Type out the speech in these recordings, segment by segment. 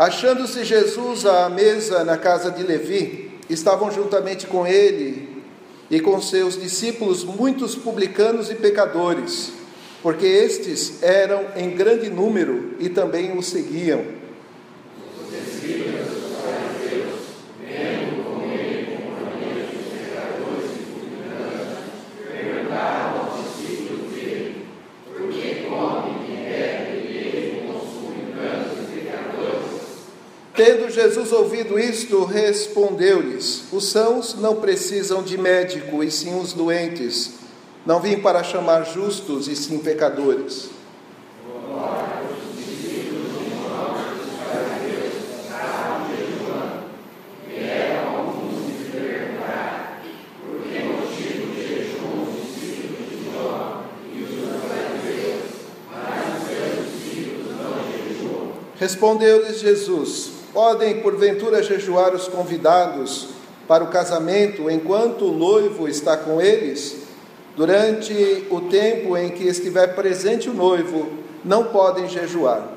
Achando-se Jesus à mesa na casa de Levi, estavam juntamente com ele e com seus discípulos muitos publicanos e pecadores, porque estes eram em grande número e também o seguiam. Tendo Jesus ouvido isto, respondeu-lhes: Os sãos não precisam de médico, e sim os doentes. Não vim para chamar justos, e sim pecadores. Respondeu-lhes Jesus: Podem, porventura, jejuar os convidados para o casamento enquanto o noivo está com eles? Durante o tempo em que estiver presente o noivo, não podem jejuar.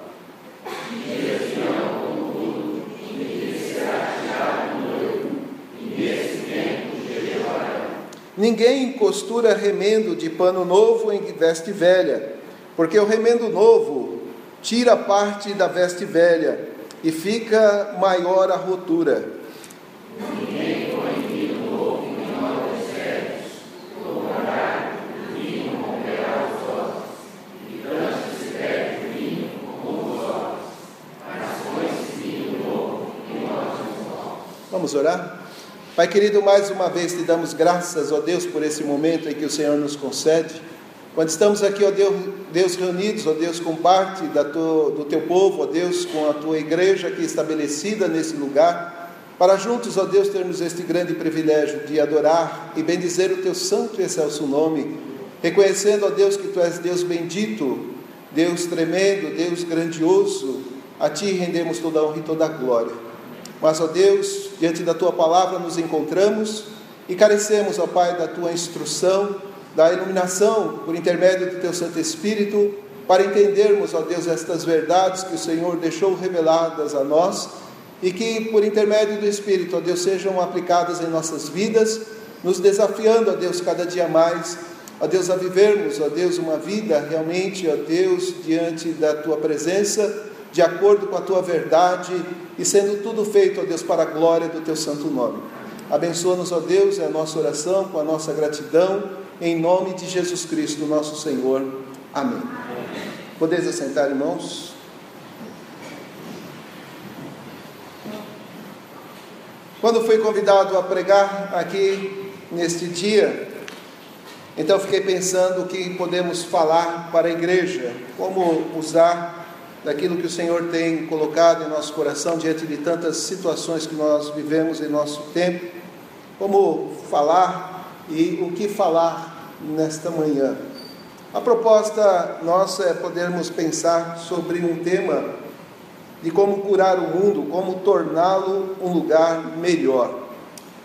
Ninguém costura remendo de pano novo em veste velha, porque o remendo novo tira parte da veste velha e fica maior a rotura. Vamos orar? Pai querido, mais uma vez te damos graças, ó Deus, por esse momento em que o Senhor nos concede. Quando estamos aqui, ó Deus, Deus reunidos, ó Deus, com parte da tua, do teu povo, ó Deus, com a tua igreja aqui estabelecida nesse lugar, para juntos, ó Deus, termos este grande privilégio de adorar e bendizer o teu santo e excelso nome, reconhecendo, ó Deus, que tu és Deus bendito, Deus tremendo, Deus grandioso, a ti rendemos toda a honra e toda a glória. Mas, ó Deus, diante da tua palavra nos encontramos e carecemos, ó Pai, da tua instrução da iluminação por intermédio do Teu Santo Espírito, para entendermos, ó Deus, estas verdades que o Senhor deixou reveladas a nós e que, por intermédio do Espírito, ó Deus, sejam aplicadas em nossas vidas, nos desafiando, ó Deus, cada dia mais, ó Deus, a vivermos, ó Deus, uma vida realmente, ó Deus, diante da Tua presença, de acordo com a Tua verdade e sendo tudo feito, ó Deus, para a glória do Teu santo nome. Abençoa-nos, ó Deus, é a nossa oração, com a nossa gratidão em nome de Jesus Cristo, nosso Senhor. Amém. Podeis assentar, irmãos? Quando fui convidado a pregar aqui neste dia, então fiquei pensando o que podemos falar para a igreja, como usar daquilo que o Senhor tem colocado em nosso coração diante de tantas situações que nós vivemos em nosso tempo, como falar e o que falar nesta manhã. A proposta nossa é podermos pensar sobre um tema de como curar o mundo, como torná-lo um lugar melhor.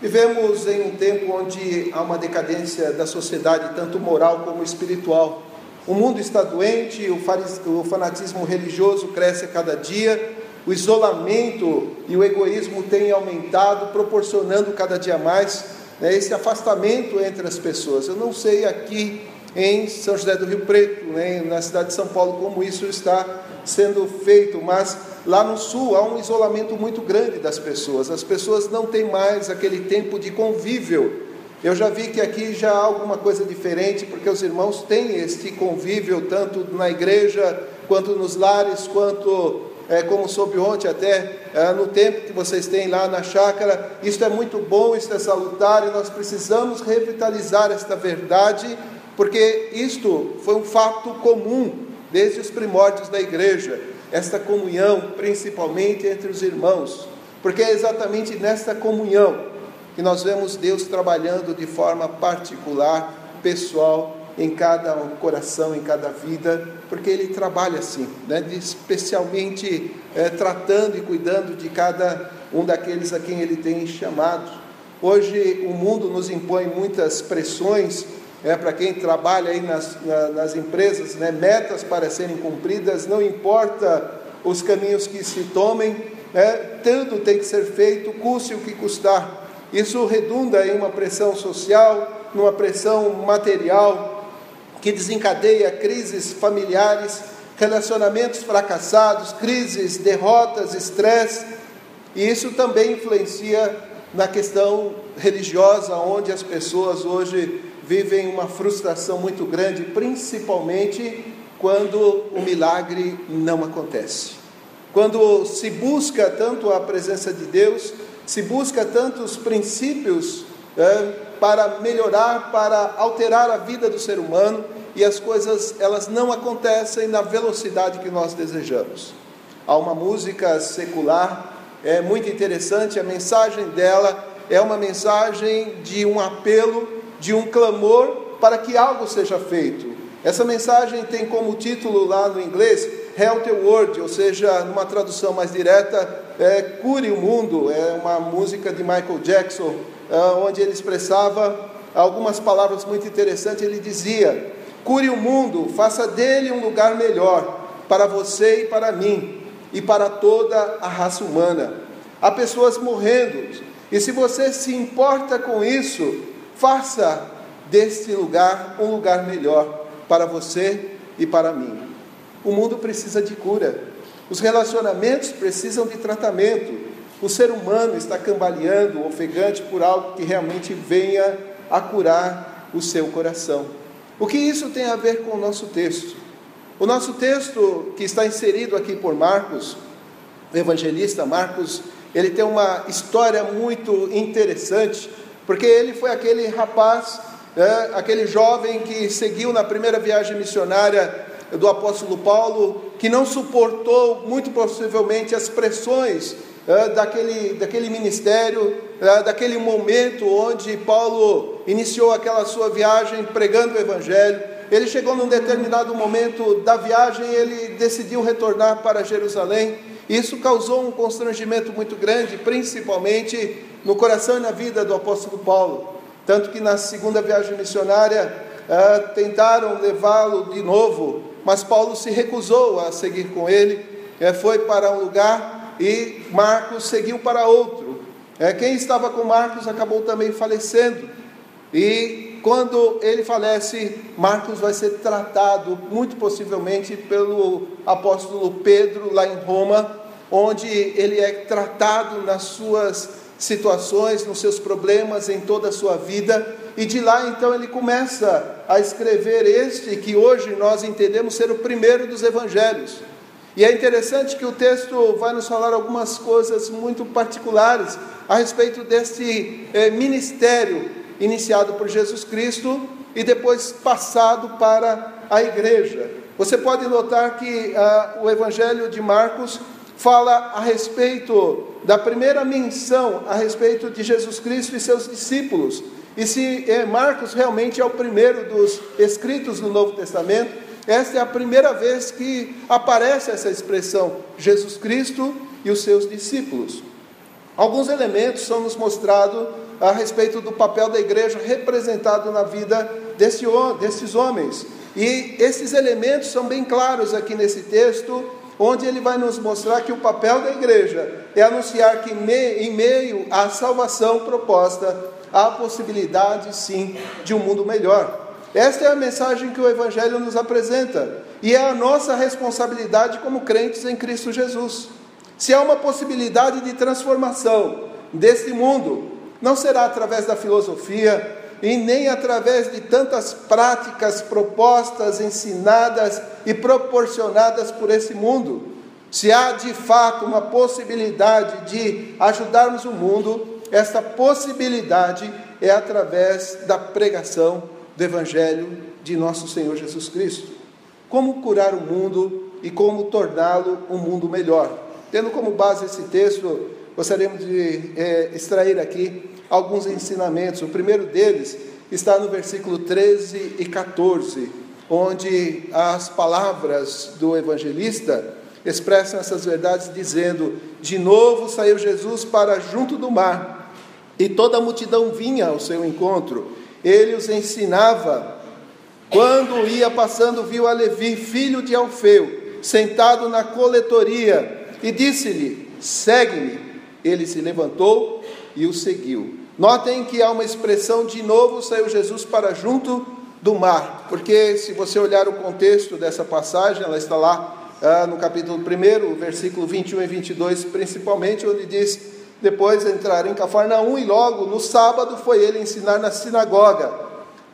Vivemos em um tempo onde há uma decadência da sociedade, tanto moral como espiritual. O mundo está doente, o fanatismo religioso cresce a cada dia, o isolamento e o egoísmo têm aumentado, proporcionando cada dia mais né, esse afastamento entre as pessoas. Eu não sei aqui em São José do Rio Preto, né, na cidade de São Paulo, como isso está sendo feito, mas lá no sul há um isolamento muito grande das pessoas. As pessoas não têm mais aquele tempo de convívio. Eu já vi que aqui já há alguma coisa diferente, porque os irmãos têm este convívio tanto na igreja, quanto nos lares, quanto é, como soube ontem até, é, no tempo que vocês têm lá na chácara. Isto é muito bom, isto é salutar e nós precisamos revitalizar esta verdade, porque isto foi um fato comum desde os primórdios da igreja, esta comunhão, principalmente entre os irmãos, porque é exatamente nesta comunhão que nós vemos Deus trabalhando de forma particular, pessoal, em cada coração, em cada vida, porque Ele trabalha assim, né? especialmente é, tratando e cuidando de cada um daqueles a quem Ele tem chamado. Hoje o mundo nos impõe muitas pressões é, para quem trabalha aí nas, na, nas empresas, né? metas para serem cumpridas, não importa os caminhos que se tomem, né, tudo tem que ser feito, custe o que custar. Isso redunda em uma pressão social, numa pressão material, que desencadeia crises familiares, relacionamentos fracassados, crises, derrotas, estresse, e isso também influencia na questão religiosa, onde as pessoas hoje vivem uma frustração muito grande, principalmente quando o milagre não acontece. Quando se busca tanto a presença de Deus, se busca tantos princípios é, para melhorar, para alterar a vida do ser humano, e as coisas elas não acontecem na velocidade que nós desejamos. Há uma música secular é muito interessante, a mensagem dela é uma mensagem de um apelo, de um clamor para que algo seja feito. Essa mensagem tem como título lá no inglês Help the World, ou seja, numa tradução mais direta, é, Cure o Mundo. É uma música de Michael Jackson, onde ele expressava algumas palavras muito interessantes. Ele dizia: Cure o mundo, faça dele um lugar melhor para você e para mim e para toda a raça humana. Há pessoas morrendo, e se você se importa com isso, faça deste lugar um lugar melhor para você e para mim. O mundo precisa de cura, os relacionamentos precisam de tratamento, o ser humano está cambaleando, ofegante por algo que realmente venha a curar o seu coração. O que isso tem a ver com o nosso texto? O nosso texto que está inserido aqui por Marcos, o evangelista Marcos, ele tem uma história muito interessante, porque ele foi aquele rapaz, é, aquele jovem que seguiu na primeira viagem missionária do apóstolo Paulo, que não suportou, muito possivelmente, as pressões daquele, daquele ministério, é, daquele momento onde Paulo iniciou aquela sua viagem pregando o Evangelho. Ele chegou num determinado momento da viagem, ele decidiu retornar para Jerusalém. Isso causou um constrangimento muito grande, principalmente no coração e na vida do apóstolo Paulo. Tanto que na segunda viagem missionária é, tentaram levá-lo de novo, mas Paulo se recusou a seguir com ele, foi para um lugar e Marcos seguiu para outro. É, quem estava com Marcos acabou também falecendo. E quando ele falece, Marcos vai ser tratado, muito possivelmente, pelo apóstolo Pedro, lá em Roma, onde ele é tratado nas suas situações, nos seus problemas, em toda a sua vida. E de lá então ele começa a escrever este que hoje nós entendemos ser o primeiro dos evangelhos. E é interessante que o texto vai nos falar algumas coisas muito particulares a respeito desse é, ministério iniciado por Jesus Cristo e depois passado para a igreja. Você pode notar que ah, o Evangelho de Marcos fala a respeito da primeira menção a respeito de Jesus Cristo e seus discípulos. E se é, Marcos realmente é o primeiro dos escritos do Novo Testamento, esta é a primeira vez que aparece essa expressão, Jesus Cristo e os seus discípulos. Alguns elementos são nos mostrados a respeito do papel da igreja representado na vida desse, desses homens. E esses elementos são bem claros aqui nesse texto, onde ele vai nos mostrar que o papel da igreja é anunciar que, em meio à salvação proposta, há possibilidade sim de um mundo melhor. Esta é a mensagem que o Evangelho nos apresenta e é a nossa responsabilidade como crentes em Cristo Jesus. Se há uma possibilidade de transformação deste mundo, não será através da filosofia e nem através de tantas práticas propostas, ensinadas e proporcionadas por esse mundo. Se há de fato uma possibilidade de ajudarmos o mundo, essa possibilidade é através da pregação do Evangelho de nosso Senhor Jesus Cristo. Como curar o mundo e como torná-lo um mundo melhor. Tendo como base esse texto, gostaríamos de é, extrair aqui alguns ensinamentos. O primeiro deles está no versículo 13 e 14, onde as palavras do evangelista expressam essas verdades, dizendo: De novo saiu Jesus para junto do mar, e toda a multidão vinha ao seu encontro ele os ensinava. Quando ia passando, viu a Levi, filho de Alfeu, sentado na coletoria, e disse-lhe: Segue-me. Ele se levantou e o seguiu. Notem que há uma expressão de novo saiu Jesus para junto do mar, porque se você olhar o contexto dessa passagem, ela está lá ah, no capítulo 1, versículo 21 e 22, principalmente, onde diz: Depois entraram em Cafarnaum e logo no sábado foi ele ensinar na sinagoga.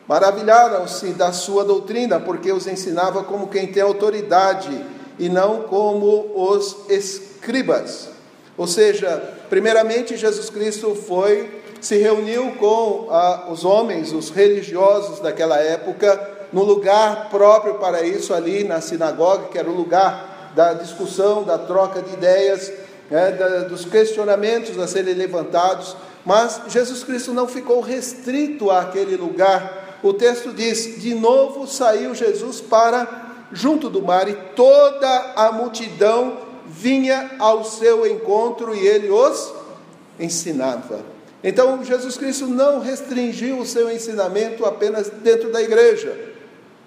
Maravilharam-se da sua doutrina, porque os ensinava como quem tem autoridade e não como os escribas. Ou seja, primeiramente Jesus Cristo foi, se reuniu com ah, os homens, os religiosos daquela época, no lugar próprio para isso, ali na sinagoga, que era o lugar da discussão, da troca de ideias, né, da, dos questionamentos a serem levantados. Mas Jesus Cristo não ficou restrito àquele lugar o texto diz: De novo saiu Jesus para junto do mar, e toda a multidão vinha ao seu encontro e ele os ensinava. Então, Jesus Cristo não restringiu o seu ensinamento apenas dentro da igreja,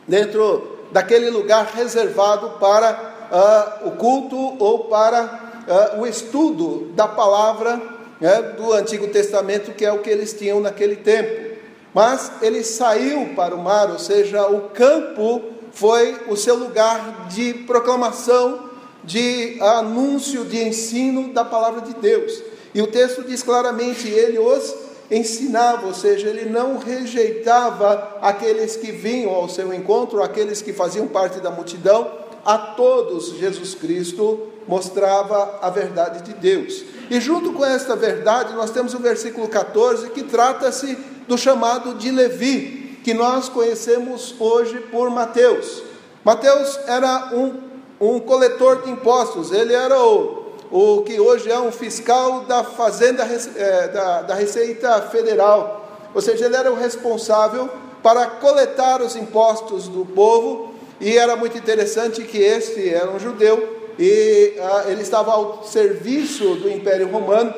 dentro daquele lugar reservado para uh, o culto ou para uh, o estudo da palavra né, do Antigo Testamento, que é o que eles tinham naquele tempo. Mas ele saiu para o mar, ou seja, o campo foi o seu lugar de proclamação, de anúncio, de ensino da palavra de Deus. E o texto diz claramente: ele os ensinava, ou seja, ele não rejeitava aqueles que vinham ao seu encontro, aqueles que faziam parte da multidão, a todos Jesus Cristo mostrava a verdade de Deus. E junto com esta verdade, nós temos o versículo 14 que trata-se do chamado de Levi, que nós conhecemos hoje por Mateus. Mateus era um, um coletor de impostos, ele era o, o que hoje é um fiscal da Fazenda é, da, da Receita Federal, ou seja, ele era o responsável para coletar os impostos do povo, e era muito interessante que este era um judeu e ah, ele estava ao serviço do Império Romano,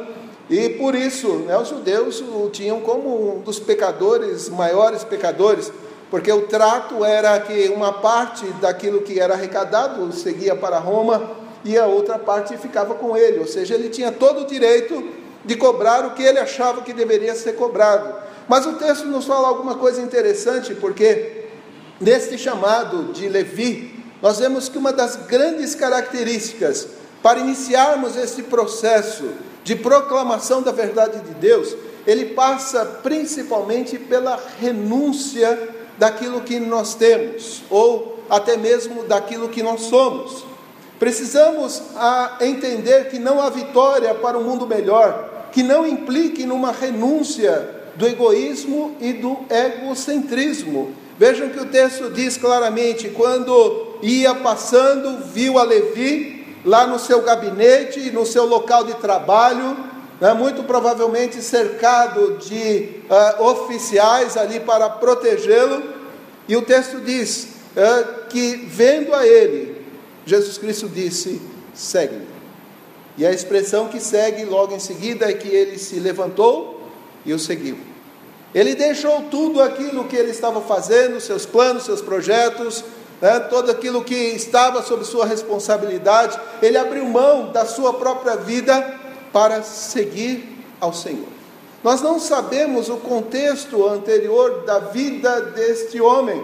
e por isso, né, os judeus o tinham como um dos pecadores, maiores pecadores, porque o trato era que uma parte daquilo que era arrecadado seguia para Roma e a outra parte ficava com ele, ou seja, ele tinha todo o direito de cobrar o que ele achava que deveria ser cobrado. Mas o texto nos fala alguma coisa interessante, porque neste chamado de Levi, nós vemos que uma das grandes características para iniciarmos esse processo de proclamação da verdade de Deus, ele passa principalmente pela renúncia daquilo que nós temos, ou até mesmo daquilo que nós somos. Precisamos entender que não há vitória para um mundo melhor que não implique numa renúncia do egoísmo e do egocentrismo. Vejam que o texto diz claramente: quando ia passando, viu a Levi lá no seu gabinete, no seu local de trabalho, né, muito provavelmente cercado de uh, oficiais ali para protegê-lo, e o texto diz uh, que, vendo a ele, Jesus Cristo disse: segue-me. E a expressão que segue logo em seguida é que ele se levantou e o seguiu. Ele deixou tudo aquilo que ele estava fazendo, seus planos, seus projetos, né, todo aquilo que estava sob sua responsabilidade, ele abriu mão da sua própria vida para seguir ao Senhor. Nós não sabemos o contexto anterior da vida deste homem,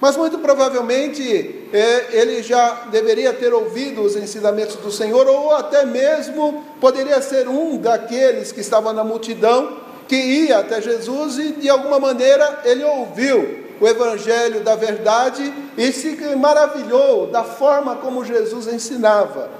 mas muito provavelmente é, ele já deveria ter ouvido os ensinamentos do Senhor, ou até mesmo poderia ser um daqueles que estava na multidão que ia até Jesus e de alguma maneira ele ouviu o Evangelho da verdade e se maravilhou da forma como Jesus ensinava.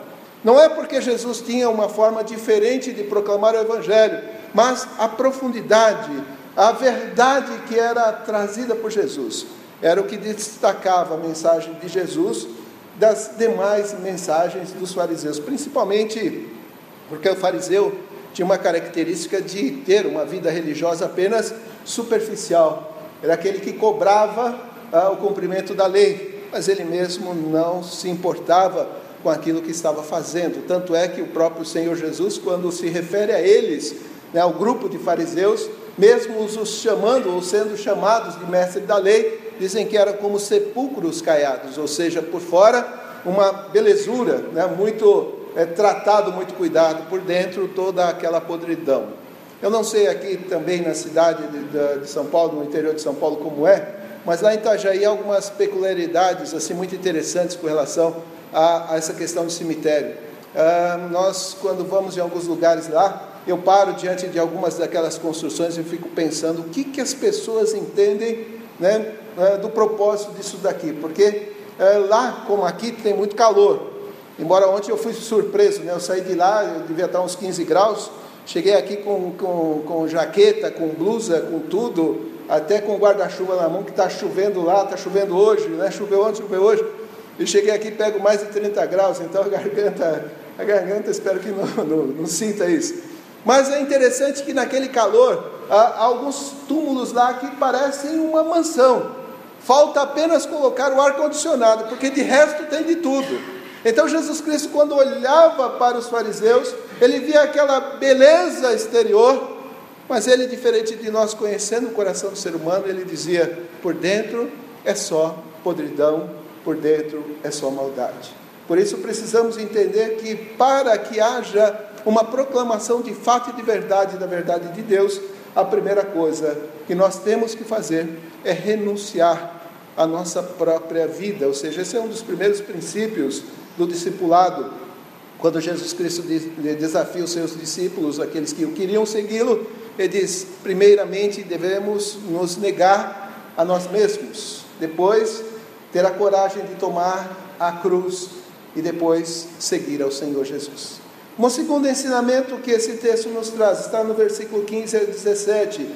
Não é porque Jesus tinha uma forma diferente de proclamar o Evangelho, mas a profundidade, a verdade que era trazida por Jesus, era o que destacava a mensagem de Jesus das demais mensagens dos fariseus, principalmente porque o fariseu tinha uma característica de ter uma vida religiosa apenas superficial, era aquele que cobrava ah, o cumprimento da lei, mas ele mesmo não se importava com aquilo que estava fazendo. Tanto é que o próprio Senhor Jesus, quando se refere a eles, né, ao grupo de fariseus, mesmo os chamando ou sendo chamados de mestre da lei, dizem que eram como sepulcros caiados, ou seja, por fora uma belezura, né, muito é, tratado, muito cuidado, por dentro toda aquela podridão. Eu não sei aqui também na cidade de, de, São Paulo, no interior de São Paulo, como é, mas lá em Itajaí há algumas peculiaridades assim muito interessantes com relação a, a essa questão do cemitério. Ah, nós, quando vamos em alguns lugares lá, eu paro diante de algumas daquelas construções e fico pensando o que, que as pessoas entendem né, ah, do propósito disso daqui, porque ah, lá, como aqui, tem muito calor. Embora ontem eu fui surpreso, né, eu saí de lá, eu devia estar uns 15 graus, cheguei aqui com, com, com jaqueta, com blusa, com tudo, até com guarda-chuva na mão, que está chovendo lá, está chovendo hoje, né, choveu ontem, choveu hoje. E cheguei aqui pego mais de 30 graus, então a garganta, a garganta espero que não, não, não sinta isso. Mas é interessante que naquele calor há alguns túmulos lá que parecem uma mansão. Falta apenas colocar o ar-condicionado, porque de resto tem de tudo. Então Jesus Cristo, quando olhava para os fariseus, ele via aquela beleza exterior, mas ele, diferente de nós conhecendo o coração do ser humano, ele dizia: por dentro é só podridão, por dentro é só maldade. Por isso precisamos entender que para que haja uma proclamação de fato e de verdade da verdade de Deus, a primeira coisa que nós temos que fazer é renunciar à nossa própria vida, ou seja, esse é um dos primeiros princípios do discipulado. Quando Jesus Cristo desafia os seus discípulos, aqueles que o queriam segui-lo, ele diz: primeiramente devemos nos negar a nós mesmos, depois ter a coragem de tomar a cruz e depois seguir ao Senhor Jesus. Um segundo ensinamento que esse texto nos traz está no versículo 15 a 17,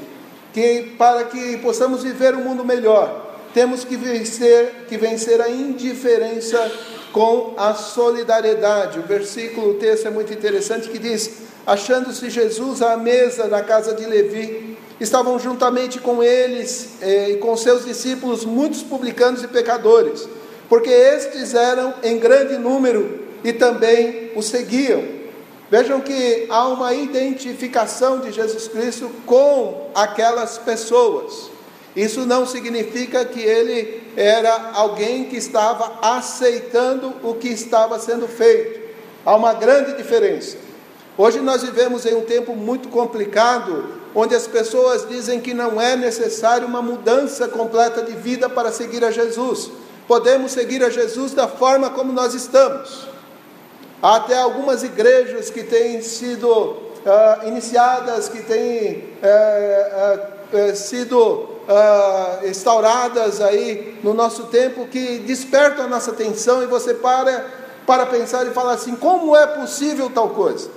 que para que possamos viver um mundo melhor, temos que vencer, que vencer a indiferença com a solidariedade. O versículo, o texto é muito interessante que diz: achando-se Jesus à mesa na casa de Levi, estavam juntamente com eles eh, e com seus discípulos muitos publicanos e pecadores, porque estes eram em grande número e também o seguiam. Vejam que há uma identificação de Jesus Cristo com aquelas pessoas. Isso não significa que ele era alguém que estava aceitando o que estava sendo feito. Há uma grande diferença. Hoje nós vivemos em um tempo muito complicado onde as pessoas dizem que não é necessário uma mudança completa de vida para seguir a Jesus. Podemos seguir a Jesus da forma como nós estamos. Há até algumas igrejas que têm sido uh, iniciadas, que têm uh, uh, sido instauradas aí no nosso tempo, que despertam a nossa atenção e você para para pensar e falar assim: como é possível tal coisa?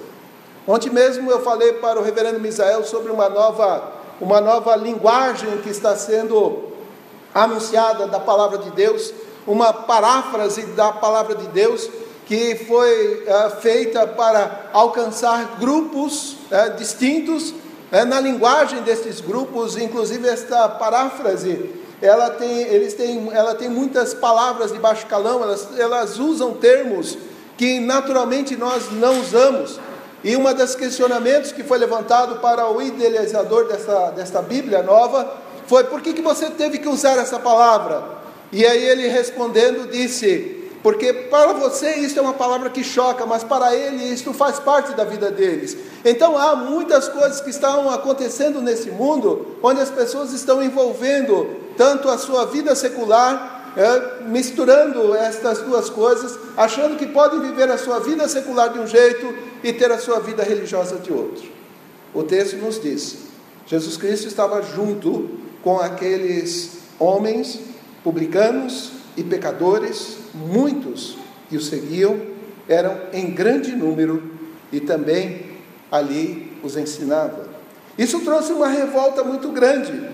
Ontem mesmo eu falei para o reverendo Misael sobre uma nova, uma nova linguagem que está sendo anunciada da palavra de Deus, uma paráfrase da palavra de Deus que foi uh, feita para alcançar grupos uh, distintos uh, na linguagem desses grupos, inclusive esta paráfrase, ela tem, eles têm, ela tem muitas palavras de baixo calão, elas, elas usam termos que naturalmente nós não usamos. E um dos questionamentos que foi levantado para o idealizador dessa, desta Bíblia nova foi: por que, que você teve que usar essa palavra? E aí ele respondendo disse: porque para você isso é uma palavra que choca, mas para ele isso faz parte da vida deles. Então há muitas coisas que estão acontecendo nesse mundo, onde as pessoas estão envolvendo tanto a sua vida secular é, misturando estas duas coisas, achando que podem viver a sua vida secular de um jeito e ter a sua vida religiosa de outro. O texto nos diz: Jesus Cristo estava junto com aqueles homens publicanos e pecadores, muitos que o seguiam, eram em grande número e também ali os ensinava. Isso trouxe uma revolta muito grande,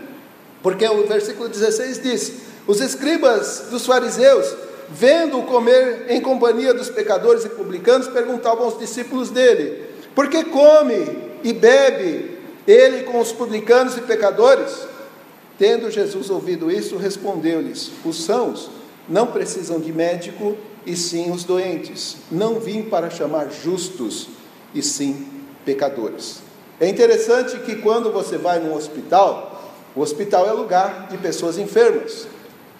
porque o versículo 16 diz: os escribas dos fariseus, vendo-o comer em companhia dos pecadores e publicanos, perguntavam aos discípulos dele: Por que come e bebe ele com os publicanos e pecadores? Tendo Jesus ouvido isso, respondeu-lhes: Os sãos não precisam de médico, e sim os doentes. Não vim para chamar justos, e sim pecadores. É interessante que quando você vai num hospital, o hospital é lugar de pessoas enfermas.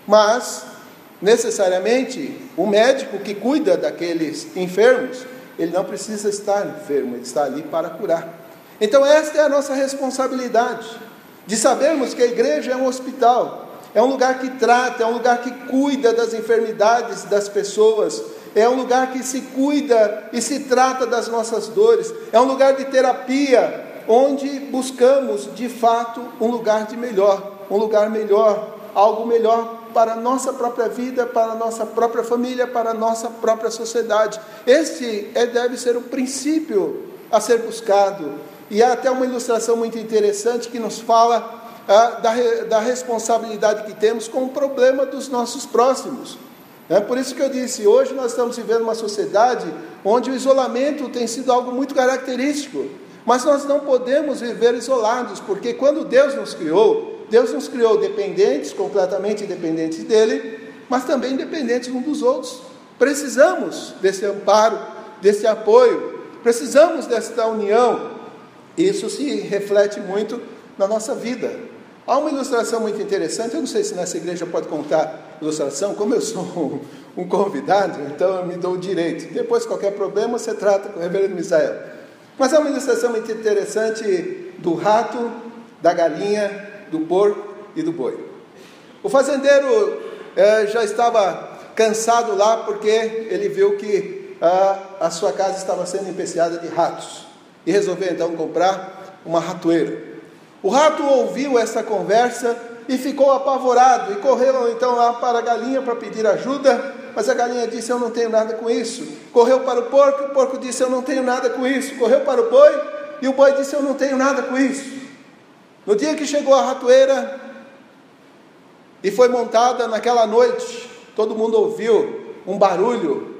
Mas necessariamente o médico que cuida daqueles enfermos, ele não precisa estar enfermo, ele está ali para curar. Então, esta é a nossa responsabilidade, de sabermos que a igreja é um hospital, é um lugar que trata, é um lugar que cuida das enfermidades das pessoas, é um lugar que se cuida e se trata das nossas dores, é um lugar de terapia, onde buscamos de fato um lugar de melhor, um lugar melhor, algo melhor para a nossa própria vida, para a nossa própria família, para a nossa própria sociedade. Este é, deve ser o princípio a ser buscado. E há até uma ilustração muito interessante que nos fala da, da responsabilidade que temos com o problema dos nossos próximos. É por isso que eu disse, hoje nós estamos vivendo uma sociedade onde o isolamento tem sido algo muito característico. Mas nós não podemos viver isolados, porque quando Deus nos criou, Deus nos criou dependentes, completamente dependentes dele, mas também dependentes uns dos outros. Precisamos desse amparo, desse apoio, precisamos desta união. Isso se reflete muito na nossa vida. Há uma ilustração muito interessante, eu não sei se nessa igreja pode contar ilustração, como eu sou um, convidado, então eu me dou o direito. Depois, qualquer problema, você trata com o reverendo Misael. Mas há uma ilustração muito interessante do rato, da galinha, do porco e do boi. O fazendeiro é, já estava cansado lá porque ele viu que a, a sua casa estava sendo empesteada de ratos e resolveu então comprar uma ratoeira. O rato ouviu essa conversa e ficou apavorado e correu então lá para a galinha para pedir ajuda, mas a galinha disse: Eu não tenho nada com isso. Correu para o porco, o porco disse: Eu não tenho nada com isso. Correu para o boi e o boi disse: Eu não tenho nada com isso. No dia que chegou a ratoeira e foi montada naquela noite, todo mundo ouviu um barulho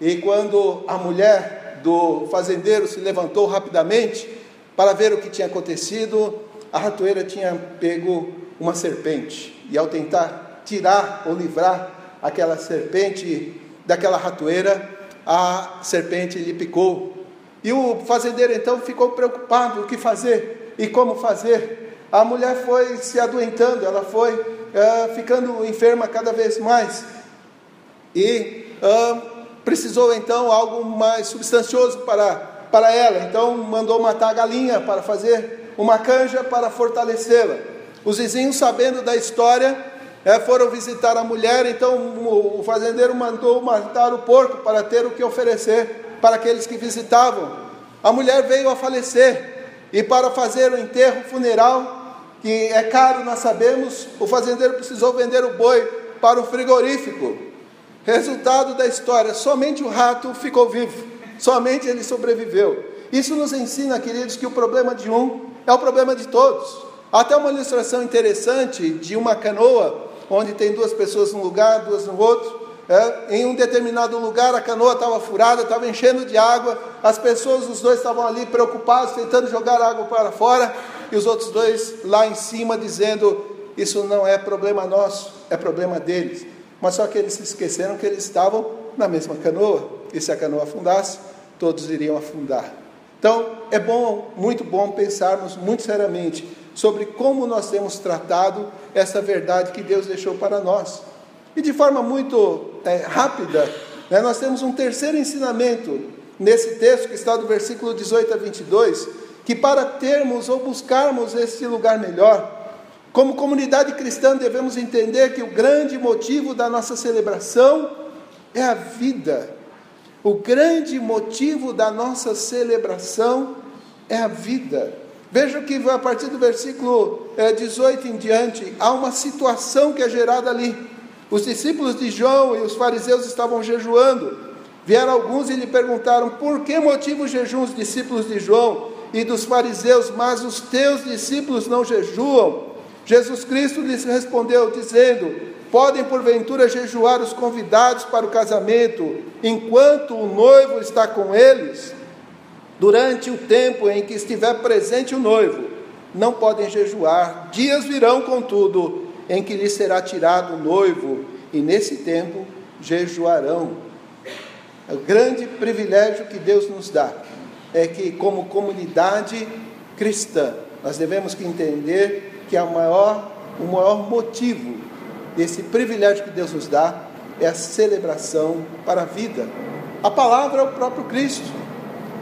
e quando a mulher do fazendeiro se levantou rapidamente para ver o que tinha acontecido, a ratoeira tinha pego uma serpente, e ao tentar tirar ou livrar aquela serpente daquela ratoeira, a serpente lhe picou. E o fazendeiro então ficou preocupado: o que fazer e como fazer? A mulher foi se adoentando, ela foi uh, ficando enferma cada vez mais. E uh, precisou então algo mais substancioso para, para ela. Então mandou matar a galinha para fazer uma canja para fortalecê-la. Os vizinhos, sabendo da história, é, foram visitar a mulher, então o fazendeiro mandou matar o porco para ter o que oferecer para aqueles que visitavam. A mulher veio a falecer, e para fazer o enterro funeral, que é caro, nós sabemos, o fazendeiro precisou vender o boi para o frigorífico. Resultado da história: somente o rato ficou vivo, somente ele sobreviveu. Isso nos ensina, queridos, que o problema de um é o problema de todos. Há até uma ilustração interessante de uma canoa, onde tem duas pessoas num lugar, duas no outro. É, em um determinado lugar a canoa estava furada, estava enchendo de água, as pessoas, os dois estavam ali preocupados, tentando jogar água para fora, e os outros dois lá em cima dizendo: Isso não é problema nosso, é problema deles. Mas só que eles se esqueceram que eles estavam na mesma canoa, e se a canoa afundasse, todos iriam afundar. Então, é bom, muito bom pensarmos muito seriamente sobre como nós temos tratado essa verdade que Deus deixou para nós. E de forma muito é, rápida, né, nós temos um terceiro ensinamento nesse texto que está do versículo 18 a 22, que para termos ou buscarmos esse lugar melhor, como comunidade cristã devemos entender que o grande motivo da nossa celebração é a vida o grande motivo da nossa celebração é a vida. Veja que a partir do versículo 18 eh, em diante, há uma situação que é gerada ali. Os discípulos de João e os fariseus estavam jejuando. Vieram alguns e lhe perguntaram: por que motivo jejuam os discípulos de João e dos fariseus, mas os teus discípulos não jejuam? Jesus Cristo lhes respondeu, dizendo: Podem porventura jejuar os convidados para o casamento, enquanto o noivo está com eles? Durante o tempo em que estiver presente o noivo, não podem jejuar. Dias virão, contudo, em que lhes será tirado o noivo, e nesse tempo jejuarão. É o grande privilégio que Deus nos dá é que, como comunidade cristã, nós devemos que entender que a maior, o maior motivo esse privilégio que Deus nos dá é a celebração para a vida. A palavra é o próprio Cristo.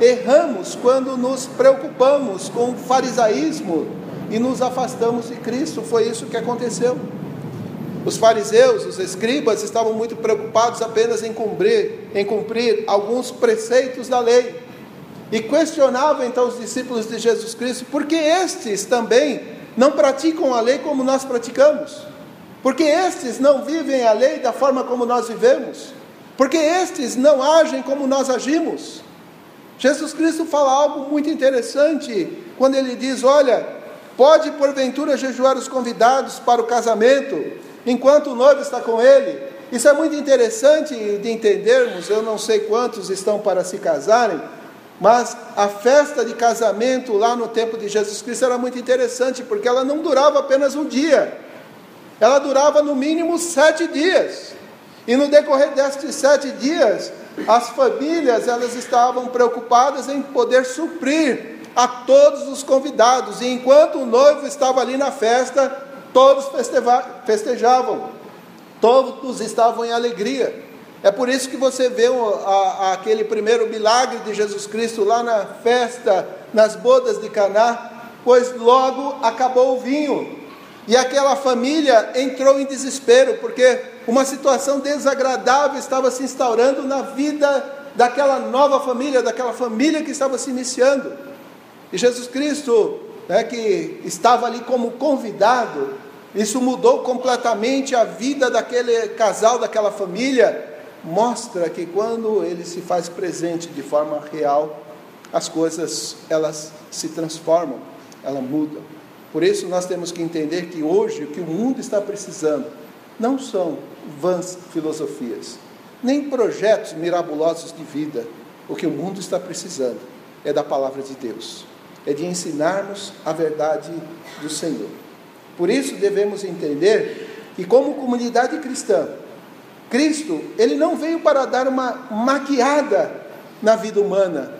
Erramos quando nos preocupamos com o farisaísmo e nos afastamos de Cristo. Foi isso que aconteceu. Os fariseus, os escribas, estavam muito preocupados apenas em cumprir, em cumprir alguns preceitos da lei. E questionavam então os discípulos de Jesus Cristo, porque estes também não praticam a lei como nós praticamos? Porque estes não vivem a lei da forma como nós vivemos? Porque estes não agem como nós agimos? Jesus Cristo fala algo muito interessante quando ele diz: Olha, pode porventura jejuar os convidados para o casamento enquanto o noivo está com ele. Isso é muito interessante de entendermos. Eu não sei quantos estão para se casarem, mas a festa de casamento lá no tempo de Jesus Cristo era muito interessante, porque ela não durava apenas um dia, ela durava no mínimo sete dias. E no decorrer destes sete dias, as famílias elas estavam preocupadas em poder suprir a todos os convidados. E enquanto o noivo estava ali na festa, todos festejavam, todos estavam em alegria. É por isso que você vê aquele primeiro milagre de Jesus Cristo lá na festa, nas bodas de Caná, pois logo acabou o vinho. E aquela família entrou em desespero, porque uma situação desagradável estava se instaurando na vida daquela nova família, daquela família que estava se iniciando. E Jesus Cristo, né, que estava ali como convidado, isso mudou completamente a vida daquele casal, daquela família. Mostra que quando ele se faz presente de forma real, as coisas elas se transformam, elas mudam. Por isso nós temos que entender que hoje o que o mundo está precisando não são vãs filosofias, nem projetos mirabulosos de vida. O que o mundo está precisando é da palavra de Deus, é de ensinarmos a verdade do Senhor. Por isso devemos entender que como comunidade cristã, Cristo, ele não veio para dar uma maquiada na vida humana,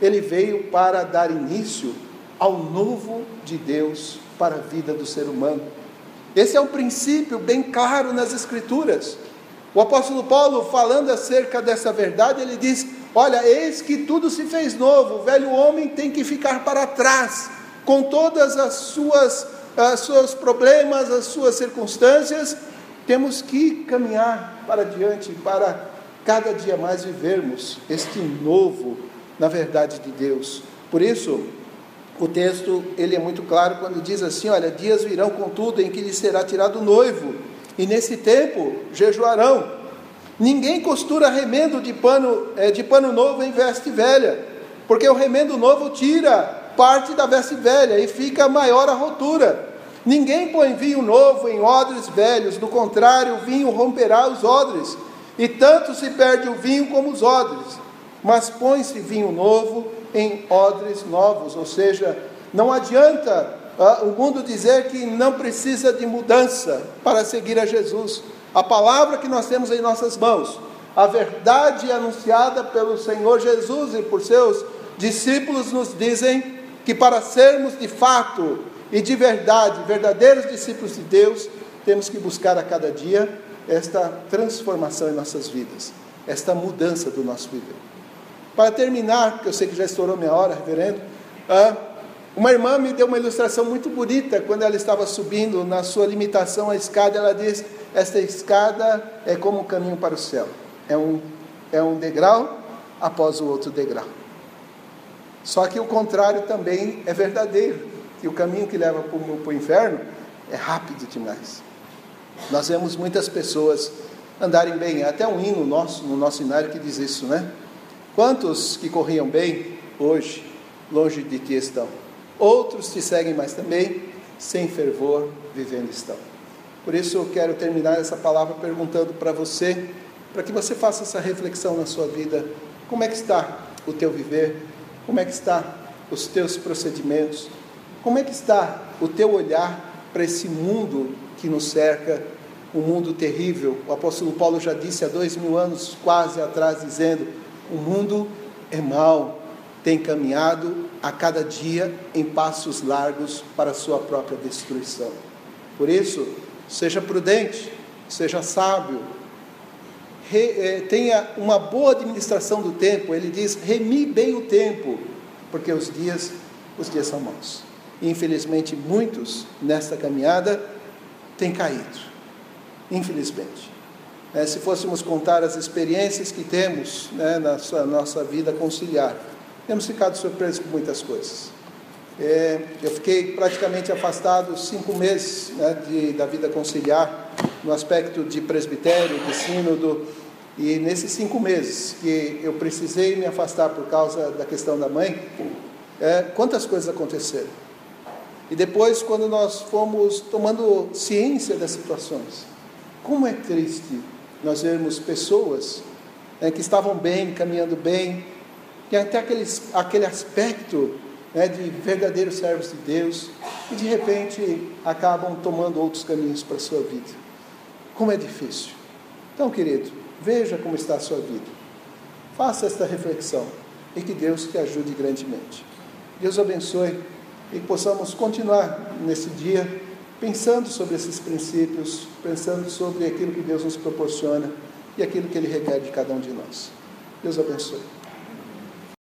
ele veio para dar início ao novo de Deus para a vida do ser humano. Esse é um princípio bem claro nas Escrituras. O apóstolo Paulo, falando acerca dessa verdade, ele diz: Olha, eis que tudo se fez novo, o velho homem tem que ficar para trás, com todas as suas os seus problemas, as suas circunstâncias, temos que caminhar para diante para cada dia mais vivermos este novo na verdade de Deus. Por isso, o texto ele é muito claro quando diz assim: olha, dias virão contudo em que lhe será tirado o noivo, e nesse tempo jejuarão. Ninguém costura remendo de pano, é, de pano novo em veste velha, porque o remendo novo tira parte da veste velha e fica maior a rotura. Ninguém põe vinho novo em odres velhos, do contrário, o vinho romperá os odres, e tanto se perde o vinho como os odres. Mas põe-se vinho novo em odres novos, ou seja, não adianta uh, o mundo dizer que não precisa de mudança para seguir a Jesus. A palavra que nós temos em nossas mãos, a verdade anunciada pelo Senhor Jesus e por seus discípulos nos dizem que para sermos de fato e de verdade, verdadeiros discípulos de Deus, temos que buscar a cada dia esta transformação em nossas vidas, esta mudança do nosso viver. Para terminar, porque eu sei que já estourou minha hora, reverendo, ah, uma irmã me deu uma ilustração muito bonita quando ela estava subindo na sua limitação à escada. Ela diz: Esta escada é como um caminho para o céu, é um, é um degrau após o outro degrau. Só que o contrário também é verdadeiro, e o caminho que leva para o inferno é rápido demais. Nós vemos muitas pessoas andarem bem, até um hino nosso, no nosso inário que diz isso, né? Quantos que corriam bem, hoje, longe de ti estão? Outros te seguem, mas também, sem fervor, vivendo estão. Por isso eu quero terminar essa palavra perguntando para você, para que você faça essa reflexão na sua vida. Como é que está o teu viver? Como é que está os teus procedimentos? Como é que está o teu olhar para esse mundo que nos cerca, um mundo terrível? O apóstolo Paulo já disse há dois mil anos, quase atrás, dizendo: o mundo é mau, tem caminhado a cada dia em passos largos para a sua própria destruição. Por isso, seja prudente, seja sábio, é, tenha uma boa administração do tempo. Ele diz: remi bem o tempo, porque os dias, os dias são maus. Infelizmente, muitos nesta caminhada têm caído. Infelizmente. É, se fôssemos contar as experiências que temos né, na sua, nossa vida conciliar, temos ficado surpresos com muitas coisas. É, eu fiquei praticamente afastado cinco meses né, de, da vida conciliar, no aspecto de presbitério, de sínodo, e nesses cinco meses que eu precisei me afastar por causa da questão da mãe, é, quantas coisas aconteceram? E depois, quando nós fomos tomando ciência das situações, como é triste nós vermos pessoas né, que estavam bem, caminhando bem, que até aqueles, aquele aspecto né, de verdadeiros servos de Deus, e de repente acabam tomando outros caminhos para a sua vida. Como é difícil. Então, querido, veja como está a sua vida. Faça esta reflexão e que Deus te ajude grandemente. Deus abençoe e possamos continuar nesse dia pensando sobre esses princípios, pensando sobre aquilo que Deus nos proporciona e aquilo que Ele requer de cada um de nós. Deus abençoe.